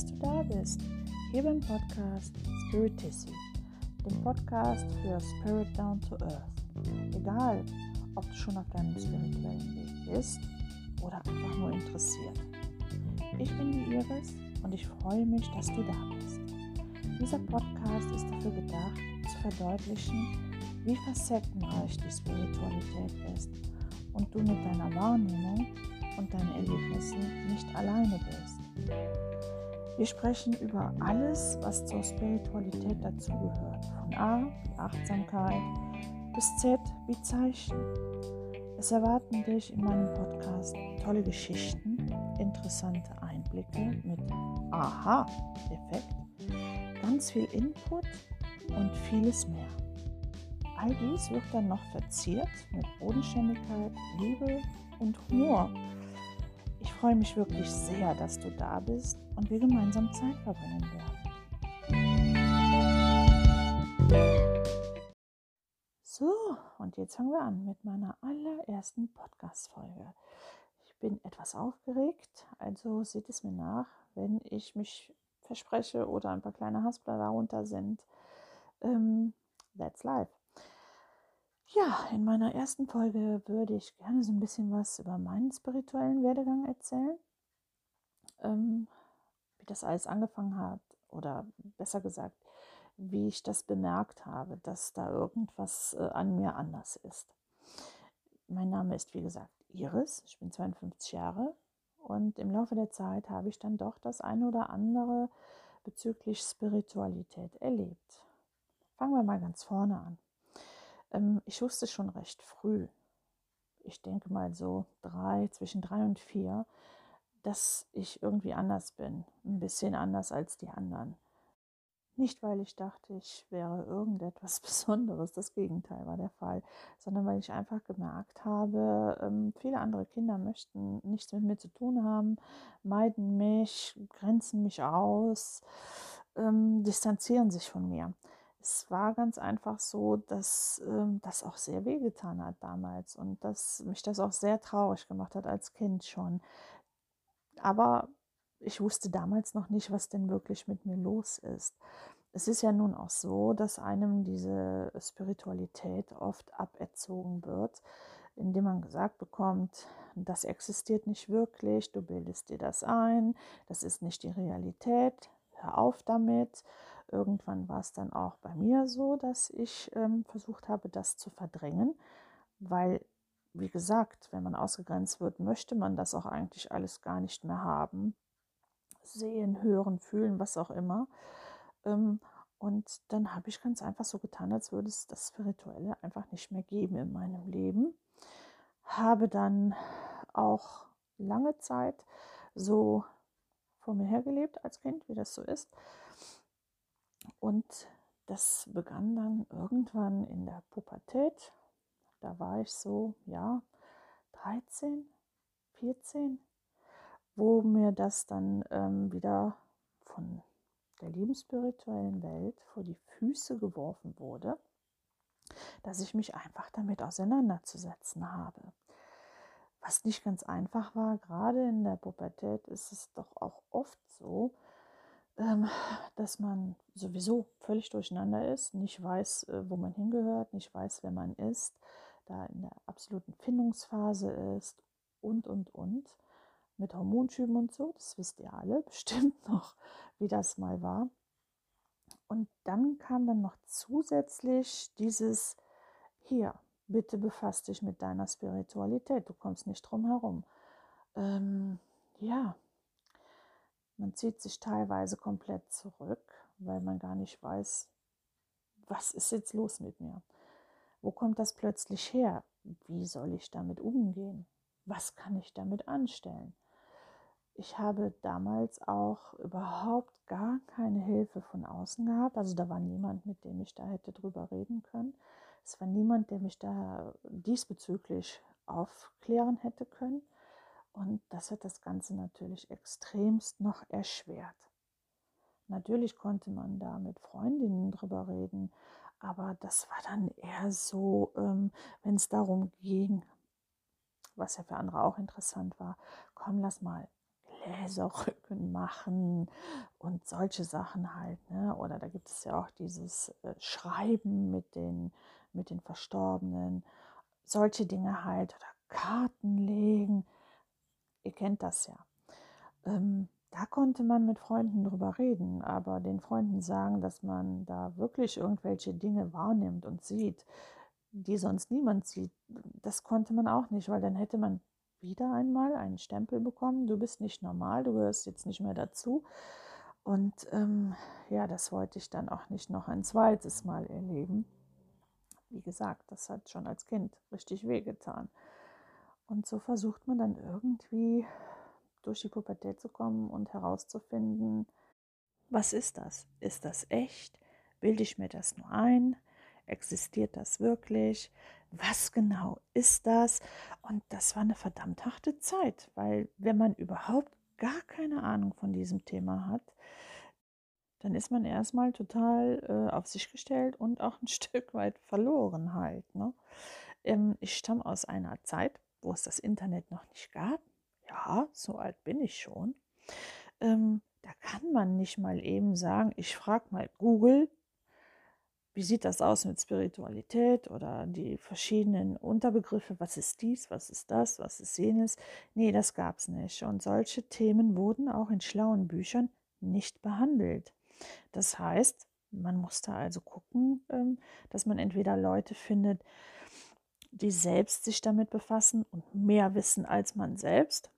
dass du da bist. Hier beim Podcast Spiritissi, dem Podcast für Spirit Down to Earth. Egal, ob du schon auf deinem spirituellen Weg bist oder einfach nur interessiert. Ich bin die Iris und ich freue mich, dass du da bist. Dieser Podcast ist dafür gedacht, zu verdeutlichen, wie facettenreich die Spiritualität ist und du mit deiner Wahrnehmung und deinen Erlebnissen nicht alleine bist. Wir sprechen über alles, was zur Spiritualität dazugehört, von A wie Achtsamkeit bis Z wie Zeichen. Es erwarten dich in meinem Podcast tolle Geschichten, interessante Einblicke mit Aha-Effekt, ganz viel Input und vieles mehr. All dies wird dann noch verziert mit Bodenständigkeit, Liebe und Humor. Ich freue mich wirklich sehr, dass du da bist und wir gemeinsam Zeit verbringen werden. So, und jetzt fangen wir an mit meiner allerersten Podcast-Folge. Ich bin etwas aufgeregt, also seht es mir nach, wenn ich mich verspreche oder ein paar kleine Haspler darunter sind. Ähm, that's life. Ja, in meiner ersten Folge würde ich gerne so ein bisschen was über meinen spirituellen Werdegang erzählen. Ähm, das alles angefangen hat oder besser gesagt, wie ich das bemerkt habe, dass da irgendwas äh, an mir anders ist. Mein Name ist wie gesagt Iris, ich bin 52 Jahre und im Laufe der Zeit habe ich dann doch das eine oder andere bezüglich Spiritualität erlebt. Fangen wir mal ganz vorne an. Ähm, ich wusste schon recht früh, ich denke mal so drei, zwischen drei und vier, dass ich irgendwie anders bin, ein bisschen anders als die anderen. Nicht, weil ich dachte, ich wäre irgendetwas Besonderes, das Gegenteil war der Fall, sondern weil ich einfach gemerkt habe, ähm, viele andere Kinder möchten nichts mit mir zu tun haben, meiden mich, grenzen mich aus, ähm, distanzieren sich von mir es war ganz einfach so, dass ähm, das auch sehr wehgetan hat damals und dass mich das auch sehr traurig gemacht hat als Kind schon. Aber ich wusste damals noch nicht, was denn wirklich mit mir los ist. Es ist ja nun auch so, dass einem diese Spiritualität oft aberzogen wird, indem man gesagt bekommt, das existiert nicht wirklich, du bildest dir das ein, das ist nicht die Realität, hör auf damit. Irgendwann war es dann auch bei mir so, dass ich ähm, versucht habe, das zu verdrängen, weil, wie gesagt, wenn man ausgegrenzt wird, möchte man das auch eigentlich alles gar nicht mehr haben. Sehen, hören, fühlen, was auch immer. Ähm, und dann habe ich ganz einfach so getan, als würde es das Spirituelle einfach nicht mehr geben in meinem Leben. Habe dann auch lange Zeit so vor mir hergelebt als Kind, wie das so ist. Und das begann dann irgendwann in der Pubertät. Da war ich so, ja, 13, 14, wo mir das dann ähm, wieder von der lebensspirituellen Welt vor die Füße geworfen wurde, dass ich mich einfach damit auseinanderzusetzen habe. Was nicht ganz einfach war, gerade in der Pubertät ist es doch auch oft so, ähm, dass man sowieso völlig durcheinander ist, nicht weiß, äh, wo man hingehört, nicht weiß, wer man ist, da in der absoluten Findungsphase ist und, und, und. Mit Hormonschüben und so, das wisst ihr alle bestimmt noch, wie das mal war. Und dann kam dann noch zusätzlich dieses, hier, bitte befasst dich mit deiner Spiritualität, du kommst nicht drum herum. Ähm, ja, man zieht sich teilweise komplett zurück, weil man gar nicht weiß, was ist jetzt los mit mir? Wo kommt das plötzlich her? Wie soll ich damit umgehen? Was kann ich damit anstellen? Ich habe damals auch überhaupt gar keine Hilfe von außen gehabt. Also da war niemand, mit dem ich da hätte drüber reden können. Es war niemand, der mich da diesbezüglich aufklären hätte können. Und das hat das Ganze natürlich extremst noch erschwert. Natürlich konnte man da mit Freundinnen drüber reden, aber das war dann eher so, ähm, wenn es darum ging, was ja für andere auch interessant war, komm, lass mal Bläserrücken machen und solche Sachen halt. Ne? Oder da gibt es ja auch dieses äh, Schreiben mit den, mit den Verstorbenen, solche Dinge halt. Oder Karten legen. Ihr kennt das ja. Ähm, da konnte man mit Freunden drüber reden, aber den Freunden sagen, dass man da wirklich irgendwelche Dinge wahrnimmt und sieht, die sonst niemand sieht, das konnte man auch nicht, weil dann hätte man wieder einmal einen Stempel bekommen, du bist nicht normal, du gehörst jetzt nicht mehr dazu. Und ähm, ja, das wollte ich dann auch nicht noch ein zweites Mal erleben. Wie gesagt, das hat schon als Kind richtig wehgetan. Und so versucht man dann irgendwie durch die Pubertät zu kommen und herauszufinden, was ist das? Ist das echt? Bilde ich mir das nur ein? Existiert das wirklich? Was genau ist das? Und das war eine verdammt harte Zeit, weil wenn man überhaupt gar keine Ahnung von diesem Thema hat, dann ist man erstmal total äh, auf sich gestellt und auch ein Stück weit verloren halt. Ne? Ähm, ich stamme aus einer Zeit, wo es das Internet noch nicht gab. So alt bin ich schon. Ähm, da kann man nicht mal eben sagen, ich frage mal Google, wie sieht das aus mit Spiritualität oder die verschiedenen Unterbegriffe, was ist dies, was ist das, was ist jenes. Nee, das gab es nicht. Und solche Themen wurden auch in schlauen Büchern nicht behandelt. Das heißt, man musste also gucken, ähm, dass man entweder Leute findet, die selbst sich damit befassen und mehr wissen als man selbst.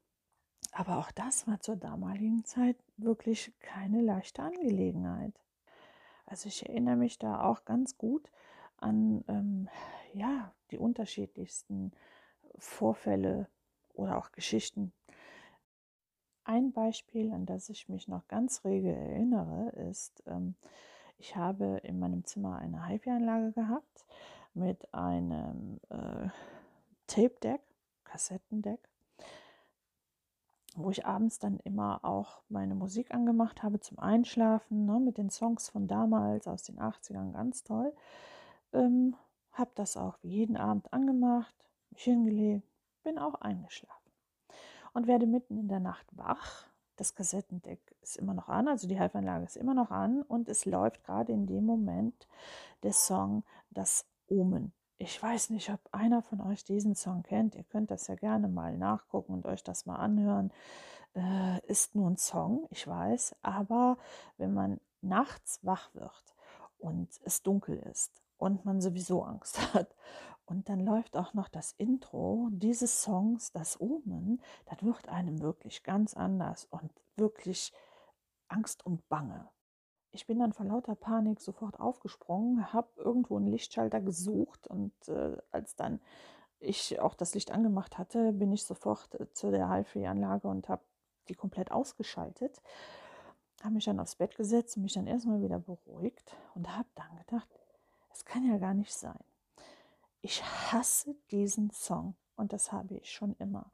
Aber auch das war zur damaligen Zeit wirklich keine leichte Angelegenheit. Also ich erinnere mich da auch ganz gut an ähm, ja, die unterschiedlichsten Vorfälle oder auch Geschichten. Ein Beispiel, an das ich mich noch ganz rege erinnere, ist, ähm, ich habe in meinem Zimmer eine HiFi-Anlage gehabt mit einem äh, Tape-Deck, Kassettendeck wo ich abends dann immer auch meine Musik angemacht habe zum Einschlafen, ne, mit den Songs von damals aus den 80ern, ganz toll. Ähm, habe das auch jeden Abend angemacht, mich hingelegt, bin auch eingeschlafen und werde mitten in der Nacht wach. Das Kassettendeck ist immer noch an, also die Halfanlage ist immer noch an und es läuft gerade in dem Moment der Song Das Omen. Ich weiß nicht, ob einer von euch diesen Song kennt. Ihr könnt das ja gerne mal nachgucken und euch das mal anhören. Äh, ist nur ein Song, ich weiß, aber wenn man nachts wach wird und es dunkel ist und man sowieso Angst hat und dann läuft auch noch das Intro dieses Songs, das Omen, dann wird einem wirklich ganz anders und wirklich Angst und Bange. Ich bin dann vor lauter Panik sofort aufgesprungen, habe irgendwo einen Lichtschalter gesucht und äh, als dann ich auch das Licht angemacht hatte, bin ich sofort äh, zu der HiFi-Anlage und habe die komplett ausgeschaltet. Habe mich dann aufs Bett gesetzt und mich dann erstmal wieder beruhigt und habe dann gedacht, es kann ja gar nicht sein. Ich hasse diesen Song und das habe ich schon immer.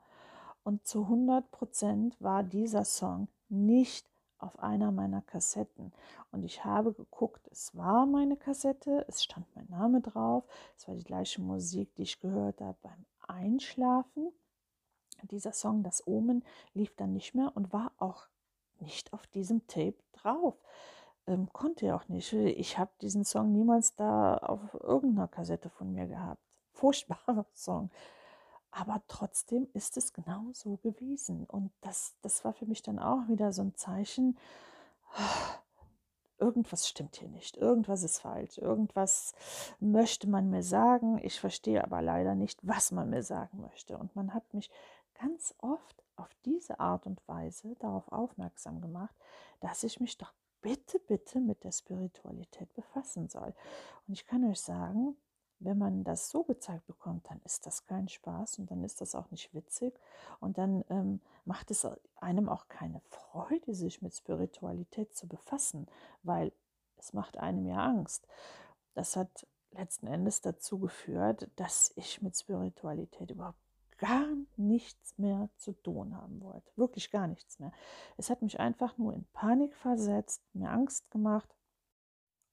Und zu 100 Prozent war dieser Song nicht auf einer meiner Kassetten. Und ich habe geguckt, es war meine Kassette, es stand mein Name drauf, es war die gleiche Musik, die ich gehört habe beim Einschlafen. Dieser Song, das Omen, lief dann nicht mehr und war auch nicht auf diesem Tape drauf. Ähm, konnte auch nicht. Ich habe diesen Song niemals da auf irgendeiner Kassette von mir gehabt. Furchtbarer Song. Aber trotzdem ist es genau so gewesen. Und das, das war für mich dann auch wieder so ein Zeichen, irgendwas stimmt hier nicht, irgendwas ist falsch, irgendwas möchte man mir sagen, ich verstehe aber leider nicht, was man mir sagen möchte. Und man hat mich ganz oft auf diese Art und Weise darauf aufmerksam gemacht, dass ich mich doch bitte, bitte mit der Spiritualität befassen soll. Und ich kann euch sagen, wenn man das so gezeigt bekommt, dann ist das kein Spaß und dann ist das auch nicht witzig und dann ähm, macht es einem auch keine Freude, sich mit Spiritualität zu befassen, weil es macht einem ja Angst. Das hat letzten Endes dazu geführt, dass ich mit Spiritualität überhaupt gar nichts mehr zu tun haben wollte. Wirklich gar nichts mehr. Es hat mich einfach nur in Panik versetzt, mir Angst gemacht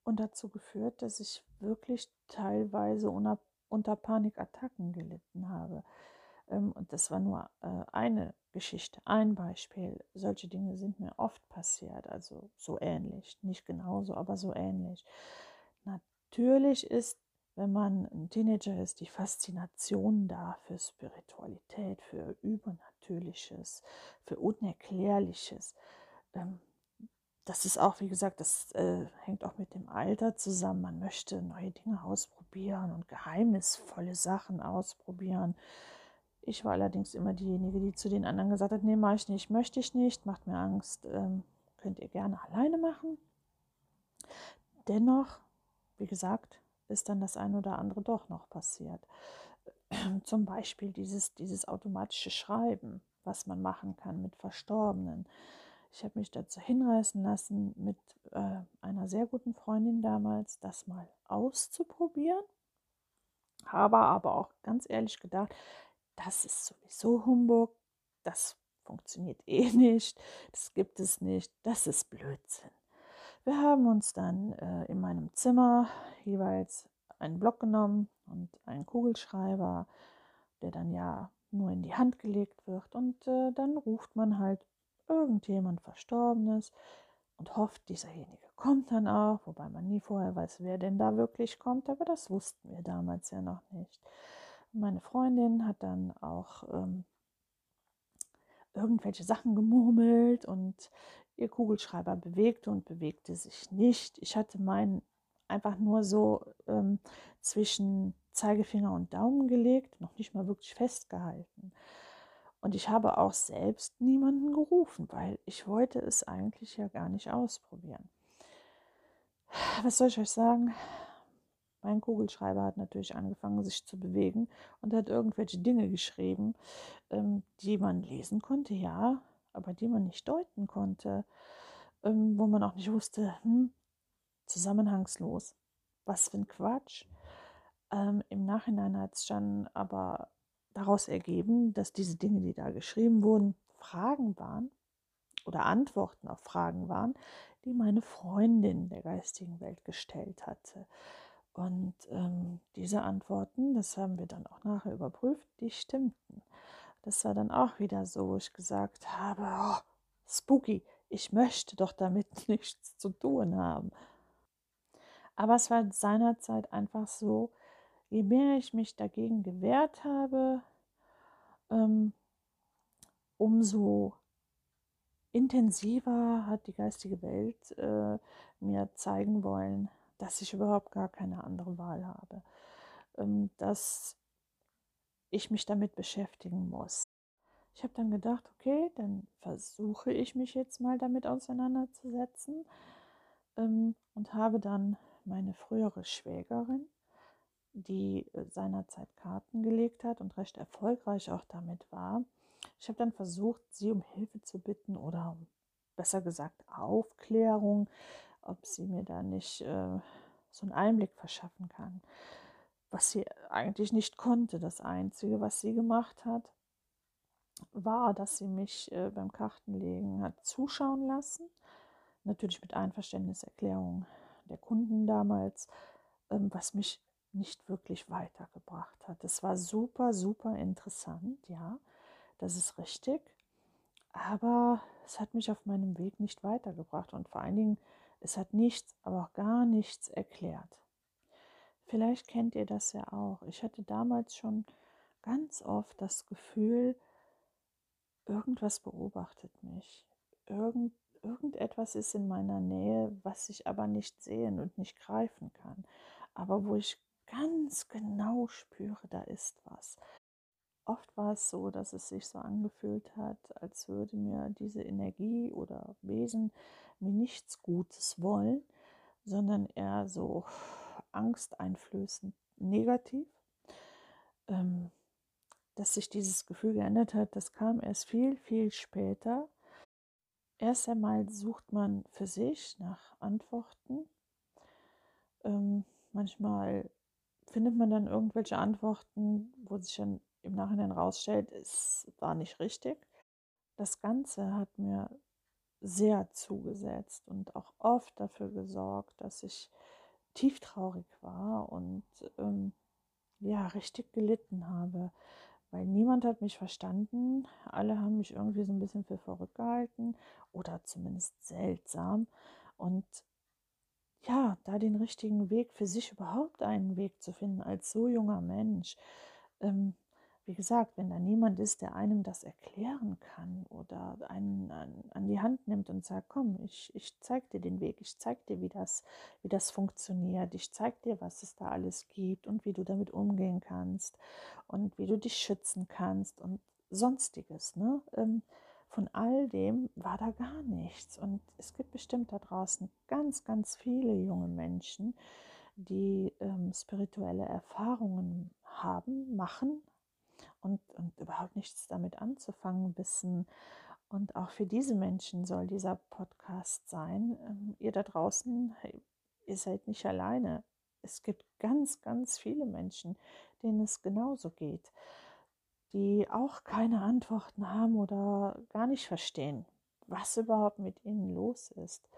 und dazu geführt, dass ich wirklich teilweise unter Panikattacken gelitten habe. Ähm, und das war nur äh, eine Geschichte, ein Beispiel. Solche Dinge sind mir oft passiert, also so ähnlich, nicht genauso, aber so ähnlich. Natürlich ist, wenn man ein Teenager ist, die Faszination da für Spiritualität, für Übernatürliches, für Unerklärliches. Das ist auch, wie gesagt, das äh, hängt auch mit dem Alter zusammen. Man möchte neue Dinge ausprobieren und geheimnisvolle Sachen ausprobieren. Ich war allerdings immer diejenige, die zu den anderen gesagt hat, nee, mache ich nicht, möchte ich nicht, macht mir Angst, ähm, könnt ihr gerne alleine machen. Dennoch, wie gesagt, ist dann das eine oder andere doch noch passiert. Zum Beispiel dieses, dieses automatische Schreiben, was man machen kann mit Verstorbenen. Ich habe mich dazu hinreißen lassen, mit äh, einer sehr guten Freundin damals das mal auszuprobieren. Habe aber auch ganz ehrlich gedacht, das ist sowieso Humbug, das funktioniert eh nicht, das gibt es nicht, das ist Blödsinn. Wir haben uns dann äh, in meinem Zimmer jeweils einen Block genommen und einen Kugelschreiber, der dann ja nur in die Hand gelegt wird und äh, dann ruft man halt irgendjemand Verstorbenes und hofft, dieserjenige kommt dann auch, wobei man nie vorher weiß, wer denn da wirklich kommt, aber das wussten wir damals ja noch nicht. Meine Freundin hat dann auch ähm, irgendwelche Sachen gemurmelt und ihr Kugelschreiber bewegte und bewegte sich nicht. Ich hatte meinen einfach nur so ähm, zwischen Zeigefinger und Daumen gelegt, noch nicht mal wirklich festgehalten. Und ich habe auch selbst niemanden gerufen, weil ich wollte es eigentlich ja gar nicht ausprobieren. Was soll ich euch sagen? Mein Kugelschreiber hat natürlich angefangen, sich zu bewegen und hat irgendwelche Dinge geschrieben, ähm, die man lesen konnte, ja, aber die man nicht deuten konnte, ähm, wo man auch nicht wusste, hm, zusammenhangslos, was für ein Quatsch. Ähm, Im Nachhinein hat es dann aber daraus ergeben, dass diese Dinge, die da geschrieben wurden, Fragen waren oder Antworten auf Fragen waren, die meine Freundin der geistigen Welt gestellt hatte. Und ähm, diese Antworten, das haben wir dann auch nachher überprüft, die stimmten. Das war dann auch wieder so, wo ich gesagt habe, oh, spooky, ich möchte doch damit nichts zu tun haben. Aber es war seinerzeit einfach so, je mehr ich mich dagegen gewehrt habe, ähm, umso intensiver hat die geistige Welt äh, mir zeigen wollen, dass ich überhaupt gar keine andere Wahl habe, ähm, dass ich mich damit beschäftigen muss. Ich habe dann gedacht, okay, dann versuche ich mich jetzt mal damit auseinanderzusetzen ähm, und habe dann meine frühere Schwägerin die äh, seinerzeit Karten gelegt hat und recht erfolgreich auch damit war. Ich habe dann versucht, sie um Hilfe zu bitten oder besser gesagt Aufklärung, ob sie mir da nicht äh, so einen Einblick verschaffen kann, was sie eigentlich nicht konnte. Das Einzige, was sie gemacht hat, war, dass sie mich äh, beim Kartenlegen hat zuschauen lassen, natürlich mit Einverständniserklärung der Kunden damals, ähm, was mich nicht wirklich weitergebracht hat. Es war super, super interessant, ja, das ist richtig. Aber es hat mich auf meinem Weg nicht weitergebracht und vor allen Dingen, es hat nichts, aber auch gar nichts erklärt. Vielleicht kennt ihr das ja auch. Ich hatte damals schon ganz oft das Gefühl, irgendwas beobachtet mich. Irgend, irgendetwas ist in meiner Nähe, was ich aber nicht sehen und nicht greifen kann. Aber wo ich ganz genau spüre, da ist was. Oft war es so, dass es sich so angefühlt hat, als würde mir diese Energie oder Wesen mir nichts Gutes wollen, sondern eher so angsteinflößend negativ. Ähm, dass sich dieses Gefühl geändert hat, das kam erst viel, viel später. Erst einmal sucht man für sich nach Antworten. Ähm, manchmal findet man dann irgendwelche Antworten, wo sich dann im Nachhinein rausstellt, es war nicht richtig. Das Ganze hat mir sehr zugesetzt und auch oft dafür gesorgt, dass ich tieftraurig war und ähm, ja, richtig gelitten habe, weil niemand hat mich verstanden. Alle haben mich irgendwie so ein bisschen für verrückt gehalten oder zumindest seltsam. Und ja, da den richtigen Weg für sich überhaupt einen Weg zu finden als so junger Mensch, ähm, wie gesagt, wenn da niemand ist, der einem das erklären kann oder einen an, an die Hand nimmt und sagt, komm, ich, ich zeig dir den Weg, ich zeig dir, wie das, wie das funktioniert, ich zeig dir, was es da alles gibt und wie du damit umgehen kannst und wie du dich schützen kannst und sonstiges. Ne? Ähm, von all dem war da gar nichts. Und es gibt bestimmt da draußen ganz, ganz viele junge Menschen, die ähm, spirituelle Erfahrungen haben, machen, und, und überhaupt nichts damit anzufangen wissen. Und auch für diese Menschen soll dieser Podcast sein. Ähm, ihr da draußen, ihr seid nicht alleine. Es gibt ganz, ganz viele Menschen, denen es genauso geht, die auch keine Antworten haben oder gar nicht verstehen, was überhaupt mit ihnen los ist.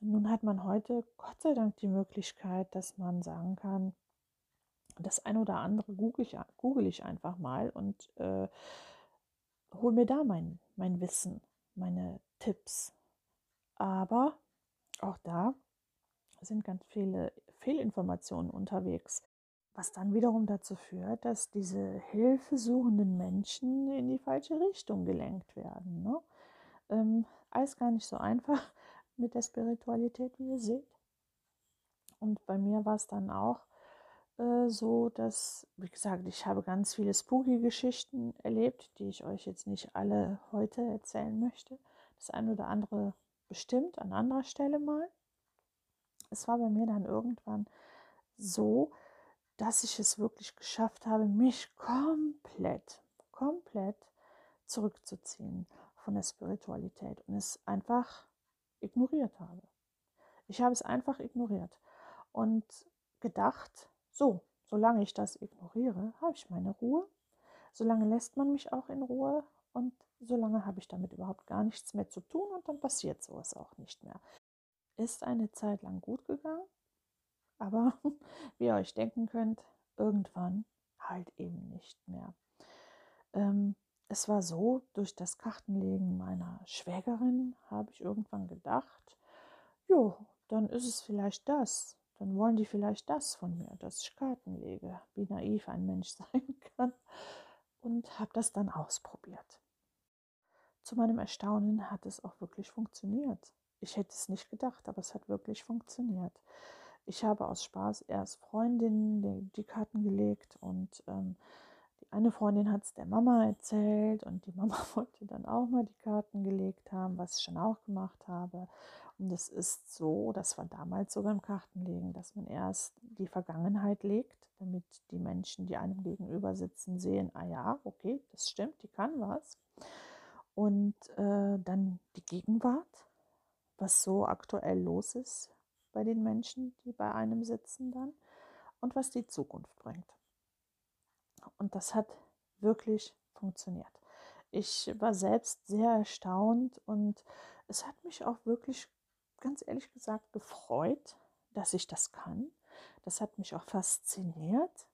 Nun hat man heute Gott sei Dank die Möglichkeit, dass man sagen kann, das ein oder andere google ich, google ich einfach mal und äh, hole mir da mein, mein Wissen, meine Tipps. Aber auch da sind ganz viele Fehlinformationen unterwegs, was dann wiederum dazu führt, dass diese hilfesuchenden Menschen in die falsche Richtung gelenkt werden. Ne? Ähm, alles gar nicht so einfach mit der Spiritualität, wie ihr seht. Und bei mir war es dann auch äh, so, dass, wie gesagt, ich habe ganz viele Spooky-Geschichten erlebt, die ich euch jetzt nicht alle heute erzählen möchte. Das eine oder andere bestimmt an anderer Stelle mal. Es war bei mir dann irgendwann so, dass ich es wirklich geschafft habe, mich komplett, komplett zurückzuziehen von der Spiritualität und es einfach ignoriert habe. Ich habe es einfach ignoriert und gedacht, so, solange ich das ignoriere, habe ich meine Ruhe. Solange lässt man mich auch in Ruhe und solange habe ich damit überhaupt gar nichts mehr zu tun und dann passiert sowas auch nicht mehr. Ist eine Zeit lang gut gegangen, aber wie ihr euch denken könnt, irgendwann halt eben nicht mehr. Ähm, es war so, durch das Kartenlegen meiner Schwägerin habe ich irgendwann gedacht, jo, dann ist es vielleicht das, dann wollen die vielleicht das von mir, dass ich Karten lege, wie naiv ein Mensch sein kann. Und habe das dann ausprobiert. Zu meinem Erstaunen hat es auch wirklich funktioniert. Ich hätte es nicht gedacht, aber es hat wirklich funktioniert. Ich habe aus Spaß erst Freundinnen die, Karten gelegt und ähm, die eine Freundin hat es der Mama erzählt und die Mama wollte dann auch mal die Karten gelegt haben, was ich schon auch gemacht habe. Und es ist so, das war damals so beim Kartenlegen, dass man erst die Vergangenheit legt, damit die Menschen, die einem gegenüber sitzen, sehen, ah ja, okay, das stimmt, die kann was. Und äh, dann die Gegenwart, was so aktuell los ist bei den Menschen, die bei einem sitzen dann und was die Zukunft bringt. Und das hat wirklich funktioniert. Ich war selbst sehr erstaunt und es hat mich auch wirklich ganz ehrlich gesagt gefreut, dass ich das kann. Das hat mich auch fasziniert.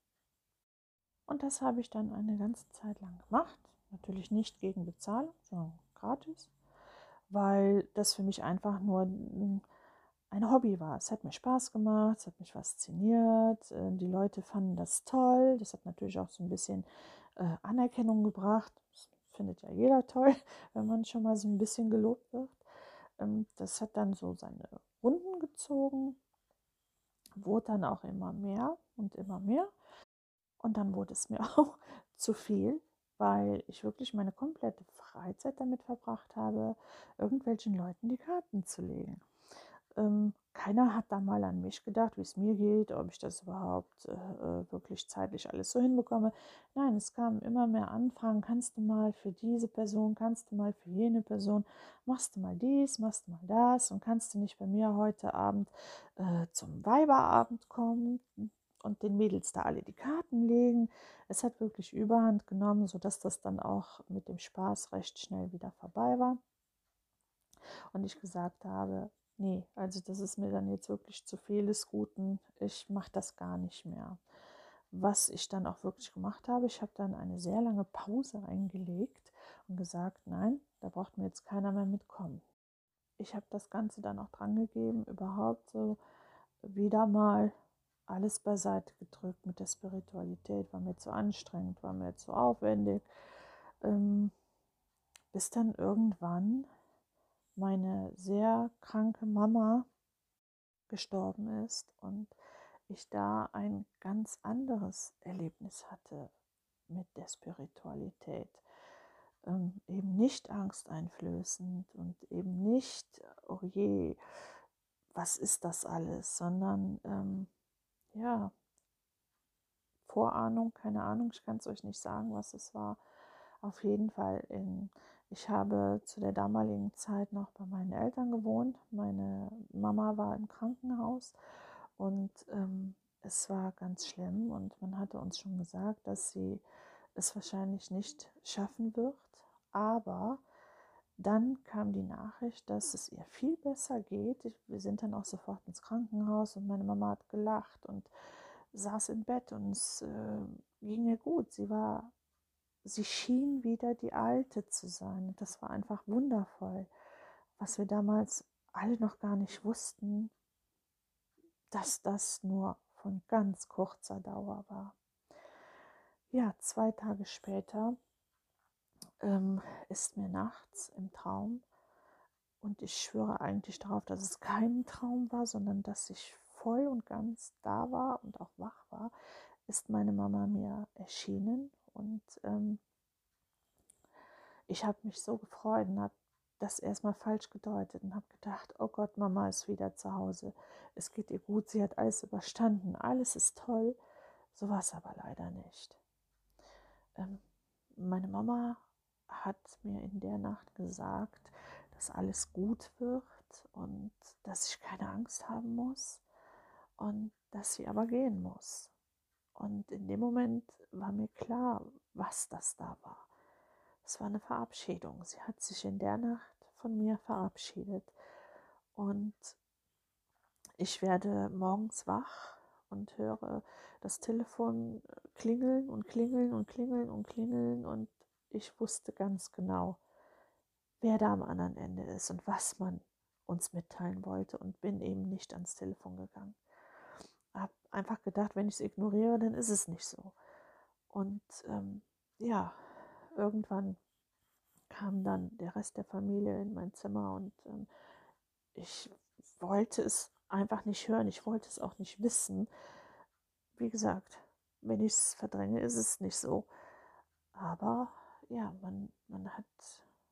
Und das habe ich dann eine ganze Zeit lang gemacht. Natürlich nicht gegen Bezahlung, sondern gratis, weil das für mich einfach nur ein Hobby war. Es hat mir Spaß gemacht, es hat mich fasziniert. Äh, die Leute fanden das toll. Das hat natürlich auch so ein bisschen äh, Anerkennung gebracht. Das findet ja jeder toll, wenn man schon mal so ein bisschen gelobt wird. Ähm, das hat dann so seine Runden gezogen, wurde dann auch immer mehr und immer mehr. Und dann wurde es mir auch zu viel, weil ich wirklich meine komplette Freizeit damit verbracht habe, irgendwelchen Leuten die Karten zu legen. Ähm, keiner hat da mal an mich gedacht, wie es mir geht, ob ich das überhaupt äh, äh, wirklich zeitlich alles so hinbekomme. Nein, es kamen immer mehr Anfragen, kannst du mal für diese Person, kannst du mal für jene Person, machst du mal dies, machst du mal das und kannst du nicht bei mir heute Abend äh, zum Weiberabend kommen und den Mädels da alle die Karten legen. Es hat wirklich überhand genommen, sodass das dann auch mit dem Spaß recht schnell wieder vorbei war. Und ich gesagt habe, nee, also das ist mir dann jetzt wirklich zu viel des Guten. Ich mache das gar nicht mehr, was ich dann auch wirklich gemacht habe, ich habe dann eine sehr lange Pause eingelegt und gesagt, nein, da braucht mir jetzt keiner mehr mitkommen. Ich habe das Ganze dann auch dran gegeben, überhaupt so wieder mal alles beiseite gedrückt mit der Spiritualität, war mir zu anstrengend, war mir zu aufwendig, ähm, bis dann irgendwann meine sehr kranke Mama gestorben ist und ich da ein ganz anderes Erlebnis hatte mit der Spiritualität. Ähm, eben nicht angsteinflößend und eben nicht, oh je, was ist das alles, sondern ähm, ja, Vorahnung, keine Ahnung, ich kann es euch nicht sagen, was es war. Auf jeden Fall, in, ich habe zu der damaligen Zeit noch bei meinen Eltern gewohnt. Meine Mama war im Krankenhaus und ähm, es war ganz schlimm und man hatte uns schon gesagt, dass sie es wahrscheinlich nicht schaffen wird. Aber dann kam die Nachricht, dass es ihr viel besser geht. Wir sind dann auch sofort ins Krankenhaus und meine Mama hat gelacht und saß im Bett und es äh, ging ihr gut. Sie war, sie schien wieder die Alte zu sein. Das war einfach wundervoll, was wir damals alle noch gar nicht wussten, dass das nur von ganz kurzer Dauer war. Ja, zwei Tage später ähm, ist mir nachts im Traum und ich schwöre eigentlich darauf, dass es kein Traum war, sondern dass ich voll und ganz da war und auch wach war, ist meine Mama mir erschienen und ähm, ich habe mich so gefreut und habe das erstmal falsch gedeutet und habe gedacht, oh Gott, Mama ist wieder zu Hause. Es geht ihr gut, sie hat alles überstanden, alles ist toll. So war es aber leider nicht. Ähm, meine Mama hat mir in der Nacht gesagt, dass alles gut wird und dass ich keine Angst haben muss und dass sie aber gehen muss. Und in dem Moment war mir klar, was das da war. Es war eine Verabschiedung. Sie hat sich in der Nacht von mir verabschiedet. Und ich werde morgens wach und höre das Telefon klingeln und klingeln und klingeln und klingeln und ich wusste ganz genau, wer da am anderen Ende ist und was man uns mitteilen wollte und bin eben nicht ans Telefon gegangen. Hab einfach gedacht, wenn ich es ignoriere, dann ist es nicht so. Und ähm, ja, irgendwann kam dann der Rest der Familie in mein Zimmer und ähm, ich wollte es einfach nicht hören, ich wollte es auch nicht wissen. Wie gesagt, wenn ich es verdränge, ist es nicht so. Aber ja, man, man hat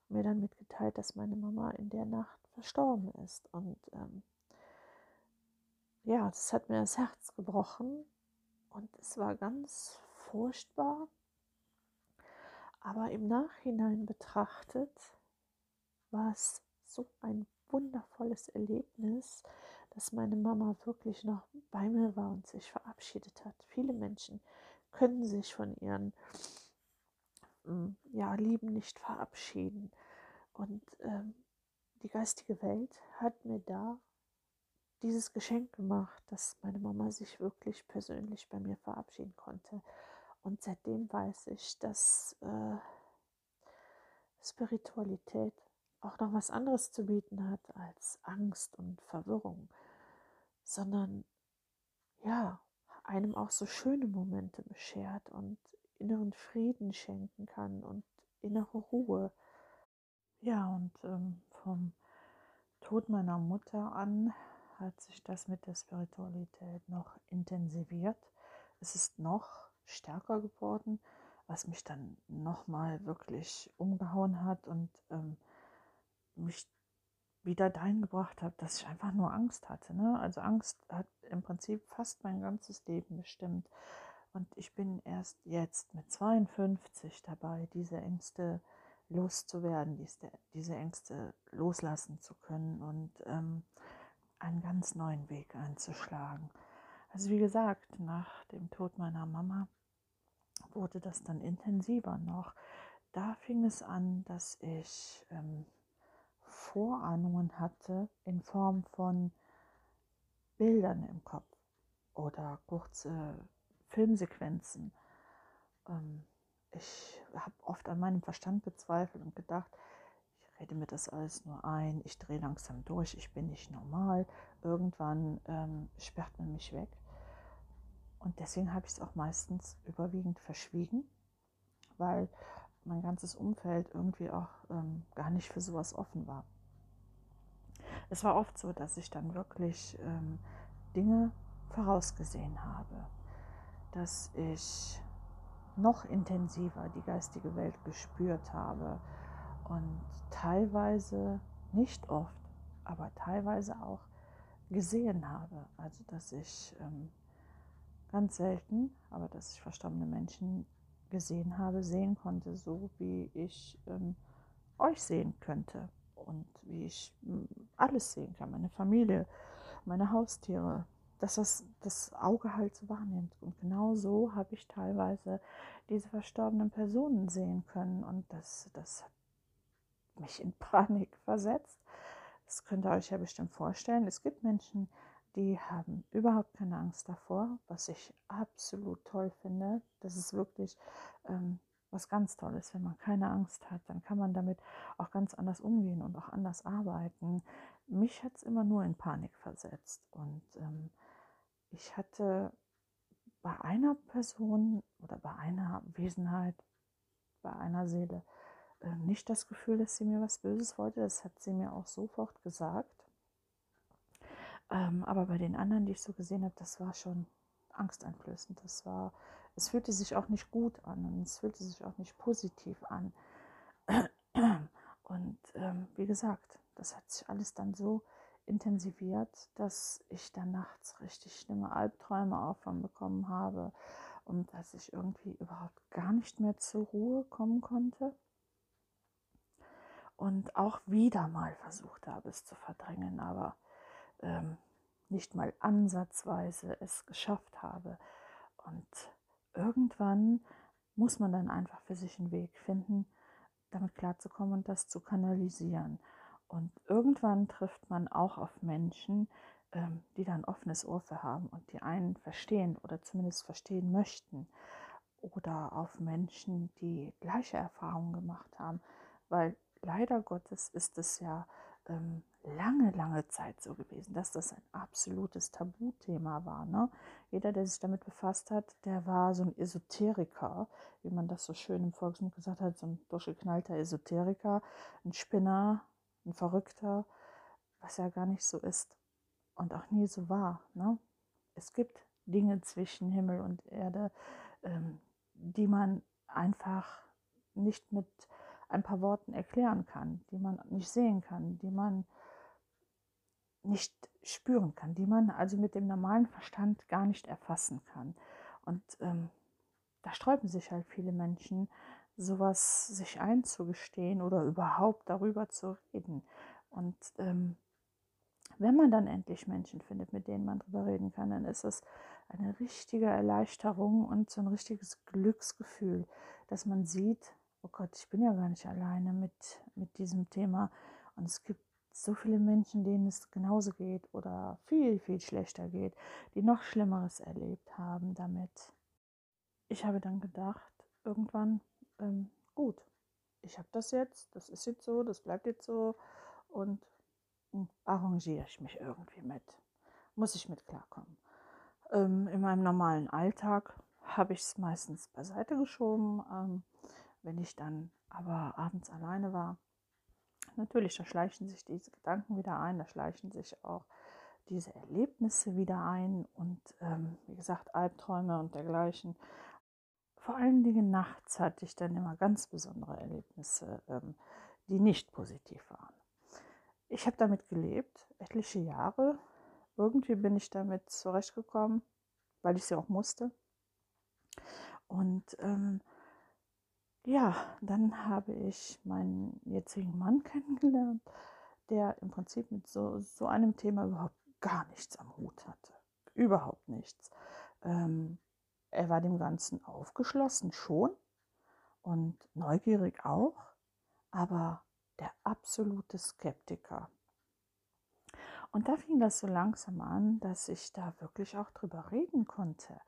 mir dann mitgeteilt, dass meine Mama in der Nacht verstorben ist. Und ähm, ja, das hat mir das Herz gebrochen und es war ganz furchtbar. Aber im Nachhinein betrachtet war es so ein wundervolles Erlebnis, dass meine Mama wirklich noch bei mir war und sich verabschiedet hat. Viele Menschen können sich von ihren ähm, ja, Lieben nicht verabschieden. Und ähm, die geistige Welt hat mir da dieses Geschenk gemacht, dass meine Mama sich wirklich persönlich bei mir verabschieden konnte. Und seitdem weiß ich, dass äh, Spiritualität auch noch was anderes zu bieten hat als Angst und Verwirrung, sondern ja, einem auch so schöne Momente beschert und inneren Frieden schenken kann und innere Ruhe. Ja, und ähm, vom Tod meiner Mutter an hat sich das mit der Spiritualität noch intensiviert. Es ist noch stärker geworden, was mich dann nochmal wirklich umgehauen hat und ähm, mich wieder dahin gebracht hat, dass ich einfach nur Angst hatte. Ne? Also Angst hat im Prinzip fast mein ganzes Leben bestimmt. Und ich bin erst jetzt mit 52 dabei, diese Ängste loszuwerden, diese, Ängste loslassen zu können und ähm, einen ganz neuen Weg einzuschlagen. Also wie gesagt, nach dem Tod meiner Mama wurde das dann intensiver noch. Da fing es an, dass ich ähm, Vorahnungen hatte in Form von Bildern im Kopf oder kurze Filmsequenzen. Ähm, ich habe oft an meinem Verstand gezweifelt und gedacht, rede mir das alles nur ein, ich drehe langsam durch, ich bin nicht normal. Irgendwann ähm, sperrt man mich weg. Und deswegen habe ich es auch meistens überwiegend verschwiegen, weil mein ganzes Umfeld irgendwie auch ähm, gar nicht für sowas offen war. Es war oft so, dass ich dann wirklich ähm, Dinge vorausgesehen habe, dass ich noch intensiver die geistige Welt gespürt habe und teilweise, nicht oft, aber teilweise auch gesehen habe. Also dass ich ähm, ganz selten, aber dass ich verstorbene Menschen gesehen habe, sehen konnte, so wie ich ähm, euch sehen könnte und wie ich ähm, alles sehen kann, meine Familie, meine Haustiere, dass das das Auge halt so wahrnimmt. Und genau so habe ich teilweise diese verstorbenen Personen sehen können. Und das, das hat mich in Panik versetzt. Das könnt ihr euch ja bestimmt vorstellen. Es gibt Menschen, die haben überhaupt keine Angst davor, was ich absolut toll finde. Das ist wirklich ähm, was ganz Tolles. Wenn man keine Angst hat, dann kann man damit auch ganz anders umgehen und auch anders arbeiten. Mich hat es immer nur in Panik versetzt. Und ähm, ich hatte bei einer Person oder bei einer Wesenheit, bei einer Seele nicht das Gefühl, dass sie mir was Böses wollte. Das hat sie mir auch sofort gesagt. Ähm, aber bei den anderen, die ich so gesehen habe, das war schon angsteinflößend. Das war, es fühlte sich auch nicht gut an und es fühlte sich auch nicht positiv an. Und ähm, wie gesagt, das hat sich alles dann so intensiviert, dass ich dann nachts richtig schlimme Albträume aufwand bekommen habe und dass ich irgendwie überhaupt gar nicht mehr zur Ruhe kommen konnte und auch wieder mal versucht habe, es zu verdrängen, aber ähm, nicht mal ansatzweise es geschafft habe. Und irgendwann muss man dann einfach für sich einen Weg finden, damit klarzukommen und das zu kanalisieren. Und irgendwann trifft man auch auf Menschen, ähm, die dann offenes Ohr für haben und die einen verstehen oder zumindest verstehen möchten. Oder auf Menschen, die gleiche Erfahrungen gemacht haben. Weil leider Gottes ist es ja ähm, lange, lange Zeit so gewesen, dass das ein absolutes Tabuthema war. Ne? Jeder, der sich damit befasst hat, der war so ein Esoteriker, wie man das so schön im Volksmund gesagt hat, so ein durchgeknallter Esoteriker, ein Spinner, ein Verrückter, was ja gar nicht so ist und auch nie so war. Ne? Es gibt Dinge zwischen Himmel und Erde, ähm, die man einfach nicht mit ein paar Worten erklären kann, die man nicht sehen kann, die man nicht spüren kann, die man also mit dem normalen Verstand gar nicht erfassen kann. Und ähm, da sträuben sich halt viele Menschen, sowas sich einzugestehen oder überhaupt darüber zu reden. Und ähm, wenn man dann endlich Menschen findet, mit denen man darüber reden kann, dann ist es eine richtige Erleichterung und so ein richtiges Glücksgefühl, dass man sieht, oh Gott, ich bin ja gar nicht alleine mit, mit diesem Thema. Und es gibt so viele Menschen, denen es genauso geht oder viel, viel schlechter geht, die noch Schlimmeres erlebt haben damit. Ich habe dann gedacht, irgendwann, ähm, gut, ich habe das jetzt, das ist jetzt so, das bleibt jetzt so und hm, arrangiere ich mich irgendwie mit. Muss ich mit klarkommen. Ähm, in meinem normalen Alltag habe ich es meistens beiseite geschoben. Ähm, wenn ich dann aber abends alleine war, natürlich, da schleichen sich diese Gedanken wieder ein, da schleichen sich auch diese Erlebnisse wieder ein und ähm, wie gesagt, Albträume und dergleichen. Vor allen Dingen nachts hatte ich dann immer ganz besondere Erlebnisse, ähm, die nicht positiv waren. Ich habe damit gelebt, etliche Jahre. Irgendwie bin ich damit zurechtgekommen, weil ich sie auch musste. Und ähm, ja, dann habe ich meinen jetzigen Mann kennengelernt, der im Prinzip mit so, so einem Thema überhaupt gar nichts am Hut hatte. Überhaupt nichts. Ähm, er war dem Ganzen aufgeschlossen schon und neugierig auch, aber der absolute Skeptiker. Und da fing das so langsam an, dass ich da wirklich auch drüber reden konnte.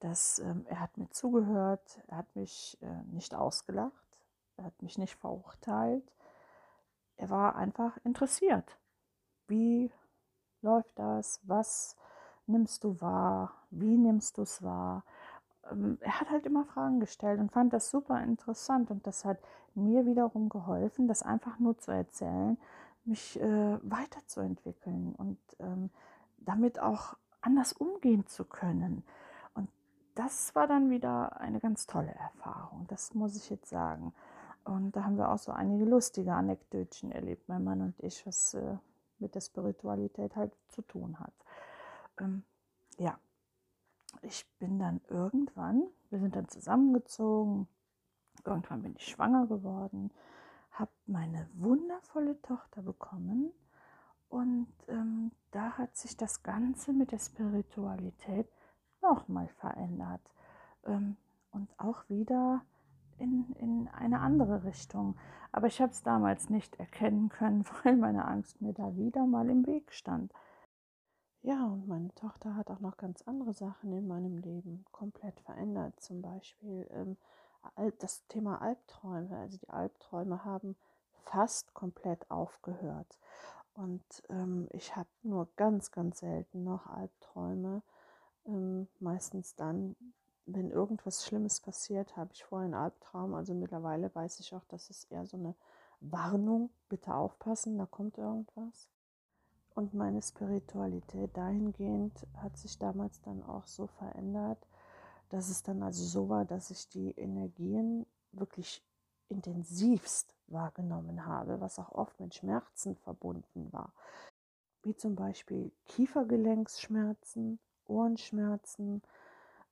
Dass ähm, er hat mir zugehört, er hat mich äh, nicht ausgelacht, er hat mich nicht verurteilt. Er war einfach interessiert. Wie läuft das? Was nimmst du wahr? Wie nimmst du es wahr? Ähm, er hat halt immer Fragen gestellt und fand das super interessant und das hat mir wiederum geholfen, das einfach nur zu erzählen, mich äh, weiterzuentwickeln und ähm, damit auch anders umgehen zu können. Und das war dann wieder eine ganz tolle Erfahrung, das muss ich jetzt sagen. Und da haben wir auch so einige lustige Anekdötchen erlebt, mein Mann und ich, was äh, mit der Spiritualität halt zu tun hat. Ähm, ja, ich bin dann irgendwann, wir sind dann zusammengezogen, irgendwann bin ich schwanger geworden, habe meine wundervolle Tochter bekommen und ähm, da hat sich das Ganze mit der Spiritualität nochmal verändert ähm, und auch wieder in, in eine andere Richtung. Aber ich habe es damals nicht erkennen können, weil meine Angst mir da wieder mal im Weg stand. Ja, und meine Tochter hat auch noch ganz andere Sachen in meinem Leben komplett verändert. Zum Beispiel ähm, das Thema Albträume. Also die Albträume haben fast komplett aufgehört. Und ähm, ich habe nur ganz, ganz selten noch Albträume. Ähm, meistens dann, wenn irgendwas Schlimmes passiert, habe ich vorher einen Albtraum. Also mittlerweile weiß ich auch, dass es eher so eine Warnung, bitte aufpassen, da kommt irgendwas. Und meine Spiritualität dahingehend hat sich damals dann auch so verändert, dass es dann also so war, dass ich die Energien wirklich intensivst wahrgenommen habe, was auch oft mit Schmerzen verbunden war. Wie zum Beispiel Kiefergelenksschmerzen, Ohrenschmerzen.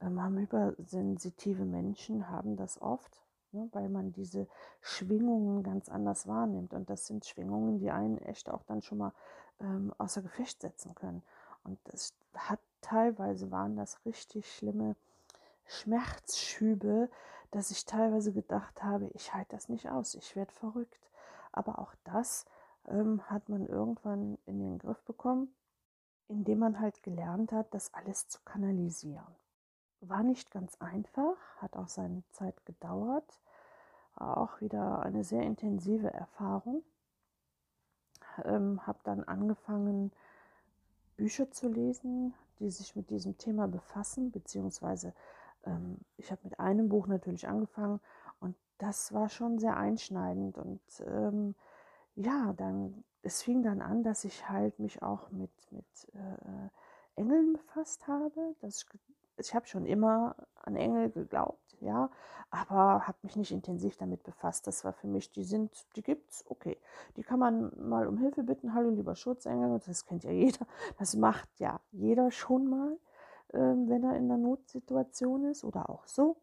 Ähm, übersensitive Menschen haben das oft, ne, weil man diese Schwingungen ganz anders wahrnimmt. Und das sind Schwingungen, die einen echt auch dann schon mal ähm, außer Gefecht setzen können. Und das hat teilweise waren das richtig schlimme Schmerzschübe, dass ich teilweise gedacht habe, ich halte das nicht aus, ich werde verrückt. Aber auch das ähm, hat man irgendwann in den Griff bekommen, indem man halt gelernt hat, das alles zu kanalisieren. War nicht ganz einfach, hat auch seine Zeit gedauert, war auch wieder eine sehr intensive Erfahrung. Ähm, habe dann angefangen, Bücher zu lesen, die sich mit diesem Thema befassen, beziehungsweise ähm, ich habe mit einem Buch natürlich angefangen und das war schon sehr einschneidend. Und ähm, ja, dann, es fing dann an, dass ich halt mich auch mit, mit äh, Engeln befasst habe. Dass ich, ich habe schon immer an Engel geglaubt, ja, aber habe mich nicht intensiv damit befasst. Das war für mich, die sind, die gibt's, okay. Die kann man mal um Hilfe bitten, hallo lieber Schutzengel, das kennt ja jeder. Das macht ja jeder schon mal wenn er in einer Notsituation ist oder auch so.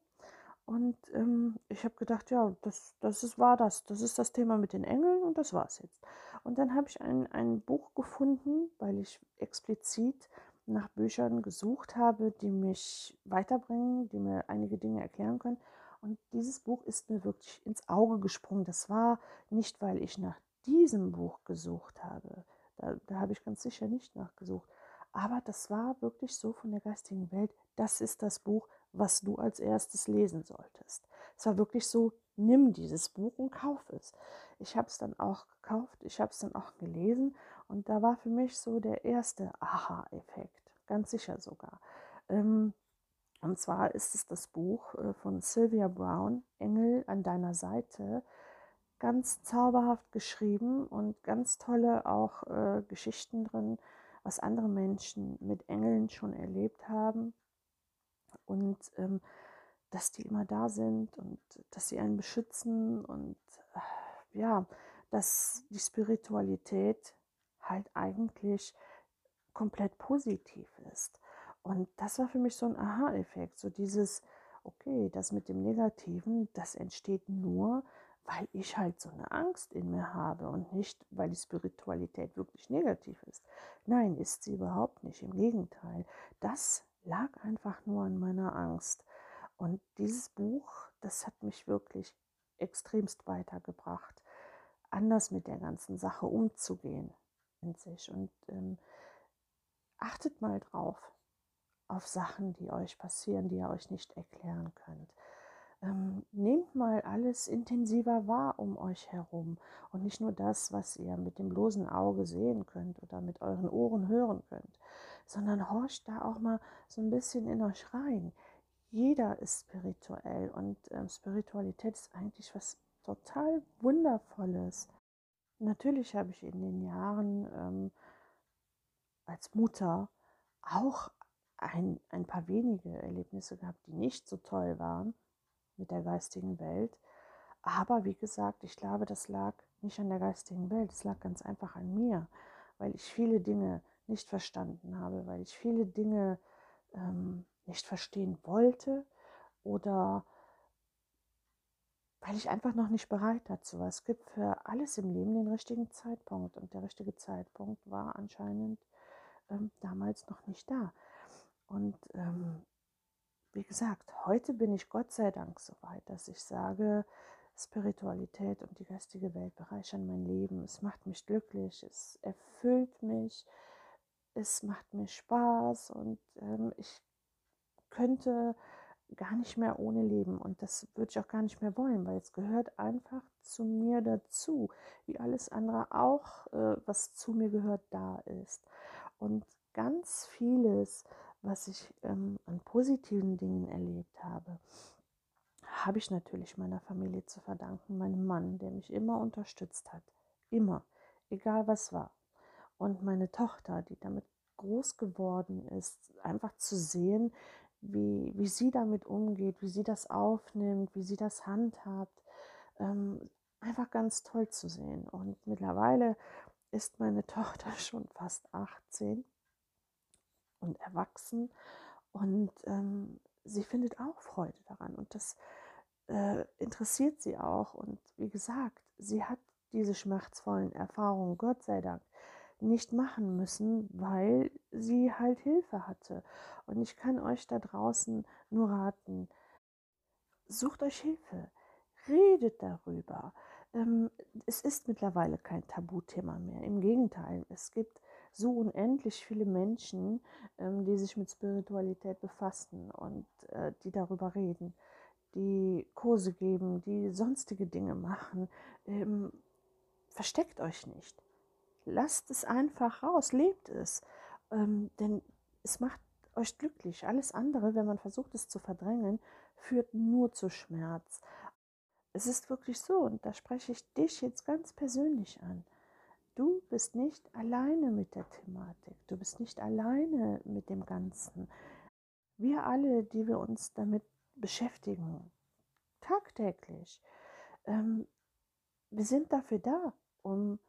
Und ähm, ich habe gedacht, ja, das, das ist, war das. Das ist das Thema mit den Engeln und das war es jetzt. Und dann habe ich ein, ein Buch gefunden, weil ich explizit nach Büchern gesucht habe, die mich weiterbringen, die mir einige Dinge erklären können. Und dieses Buch ist mir wirklich ins Auge gesprungen. Das war nicht, weil ich nach diesem Buch gesucht habe. Da, da habe ich ganz sicher nicht nachgesucht. Aber das war wirklich so von der geistigen Welt, das ist das Buch, was du als erstes lesen solltest. Es war wirklich so, nimm dieses Buch und kauf es. Ich habe es dann auch gekauft, ich habe es dann auch gelesen und da war für mich so der erste Aha-Effekt, ganz sicher sogar. Ähm, und zwar ist es das Buch äh, von Sylvia Brown, Engel an deiner Seite, ganz zauberhaft geschrieben und ganz tolle auch äh, Geschichten drin was andere Menschen mit Engeln schon erlebt haben und ähm, dass die immer da sind und dass sie einen beschützen und äh, ja, dass die Spiritualität halt eigentlich komplett positiv ist. Und das war für mich so ein Aha-Effekt, so dieses, okay, das mit dem Negativen, das entsteht nur, weil ich halt so eine Angst in mir habe und nicht, weil die Spiritualität wirklich negativ ist. Nein, ist sie überhaupt nicht. Im Gegenteil, das lag einfach nur an meiner Angst. Und dieses Buch, das hat mich wirklich extremst weitergebracht, anders mit der ganzen Sache umzugehen. in sich und ähm, achtet mal drauf, auf Sachen, die euch passieren, die ihr euch nicht erklären könnt. Ähm, nehmt mal alles intensiver wahr um euch herum und nicht nur das, was ihr mit dem bloßen Auge sehen könnt oder mit euren Ohren hören könnt, sondern horcht da auch mal so ein bisschen in euch rein. Jeder ist spirituell und ähm, Spiritualität ist eigentlich was total Wundervolles. Natürlich habe ich in den Jahren ähm, als Mutter auch ein, ein paar wenige Erlebnisse gehabt, die nicht so toll waren mit der geistigen Welt. Aber wie gesagt, ich glaube, das lag nicht an der geistigen Welt, es lag ganz einfach an mir, weil ich viele Dinge nicht verstanden habe, weil ich viele Dinge ähm, nicht verstehen wollte oder weil ich einfach noch nicht bereit dazu war. Es gibt für alles im Leben den richtigen Zeitpunkt und der richtige Zeitpunkt war anscheinend ähm, damals noch nicht da. Und ähm, wie gesagt, heute bin ich Gott sei Dank so weit, dass ich sage, Spiritualität und die geistige Welt bereichern mein Leben. Es macht mich glücklich, es erfüllt mich, es macht mir Spaß und ähm, ich könnte gar nicht mehr ohne leben und das würde ich auch gar nicht mehr wollen, weil es gehört einfach zu mir dazu, wie alles andere auch, äh, was zu mir gehört, da ist. Und ganz vieles, was ich ähm, an positiven Dingen erlebt habe, habe ich natürlich meiner Familie zu verdanken, meinem Mann, der mich immer unterstützt hat. Immer, egal was war. Und meine Tochter, die damit groß geworden ist, einfach zu sehen, wie, wie sie damit umgeht, wie sie das aufnimmt, wie sie das handhabt. Ähm, einfach ganz toll zu sehen. Und mittlerweile ist meine Tochter schon fast 18 und erwachsen und ähm, sie findet auch Freude daran und das äh, interessiert sie auch. Und wie gesagt, sie hat diese schmerzvollen Erfahrungen, Gott sei Dank, nicht machen müssen, weil sie halt Hilfe hatte. Und ich kann euch da draußen nur raten, sucht euch Hilfe, redet darüber. Ähm, es ist mittlerweile kein Tabuthema mehr. Im Gegenteil, es gibt so unendlich viele Menschen, ähm, die sich mit Spiritualität befassen und äh, die darüber reden, die Kurse geben, die sonstige Dinge machen. Ähm, versteckt euch nicht. Lasst es einfach raus, lebt es. Ähm, denn es macht euch glücklich. Alles andere, wenn man versucht es zu verdrängen, führt nur zu Schmerz. Es ist wirklich so, und da spreche ich dich jetzt ganz persönlich an. Du bist nicht alleine mit der Thematik, du bist nicht alleine mit dem Ganzen. Wir alle, die wir uns damit beschäftigen, tagtäglich, ähm, wir sind dafür da, um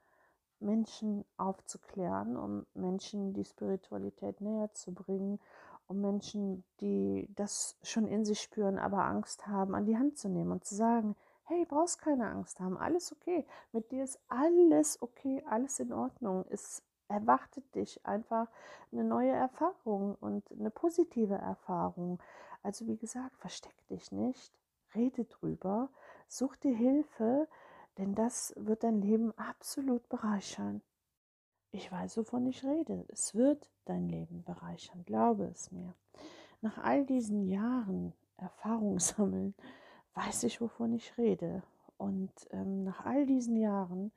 Menschen aufzuklären, um Menschen die Spiritualität näher zu bringen, um Menschen, die das schon in sich spüren, aber Angst haben, an die Hand zu nehmen und zu sagen, hey, brauchst keine Angst haben, alles okay. Mit dir ist alles okay, alles in Ordnung. Es erwartet dich einfach eine neue Erfahrung und eine positive Erfahrung. Also wie gesagt, versteck dich nicht, rede drüber, such dir Hilfe, denn das wird dein Leben absolut bereichern. Ich weiß, wovon ich rede. Es wird dein Leben bereichern, glaube es mir. Nach all diesen Jahren Erfahrung sammeln, weiß ich, wovon ich rede. Und ähm, nach all diesen Jahren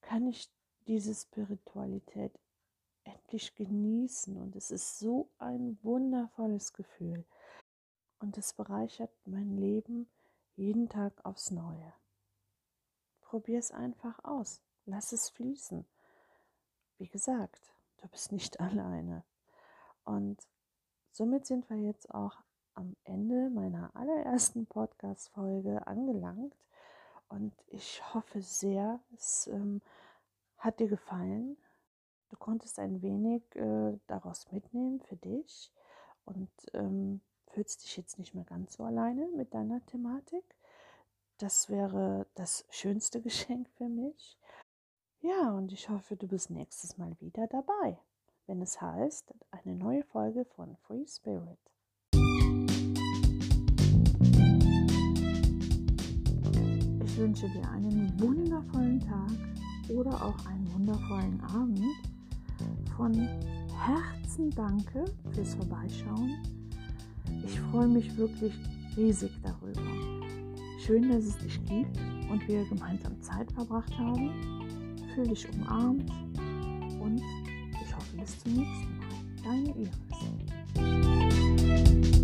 kann ich diese Spiritualität endlich genießen. Und es ist so ein wundervolles Gefühl. Und es bereichert mein Leben jeden Tag aufs Neue. Probier es einfach aus. Lass es fließen. Wie gesagt, du bist nicht alleine. Und somit sind wir jetzt auch am Ende meiner allerersten Podcast-Folge angelangt und ich hoffe sehr, es ähm, hat dir gefallen. Du konntest ein wenig äh, daraus mitnehmen für dich und ähm, fühlst dich jetzt nicht mehr ganz so alleine mit deiner Thematik. Das wäre das schönste Geschenk für mich. Ja, und ich hoffe, du bist nächstes Mal wieder dabei, wenn es heißt, eine neue Folge von Free Spirit. Wünsche dir einen wundervollen Tag. oder auch einen wundervollen Abend. Von Herzen danke fürs Vorbeischauen. Ich freue mich wirklich riesig darüber. Schön, dass es dich gibt und wir gemeinsam Zeit verbracht haben. Fühl dich umarmt und ich hoffe bis zum nächsten Mal. Deine Iris.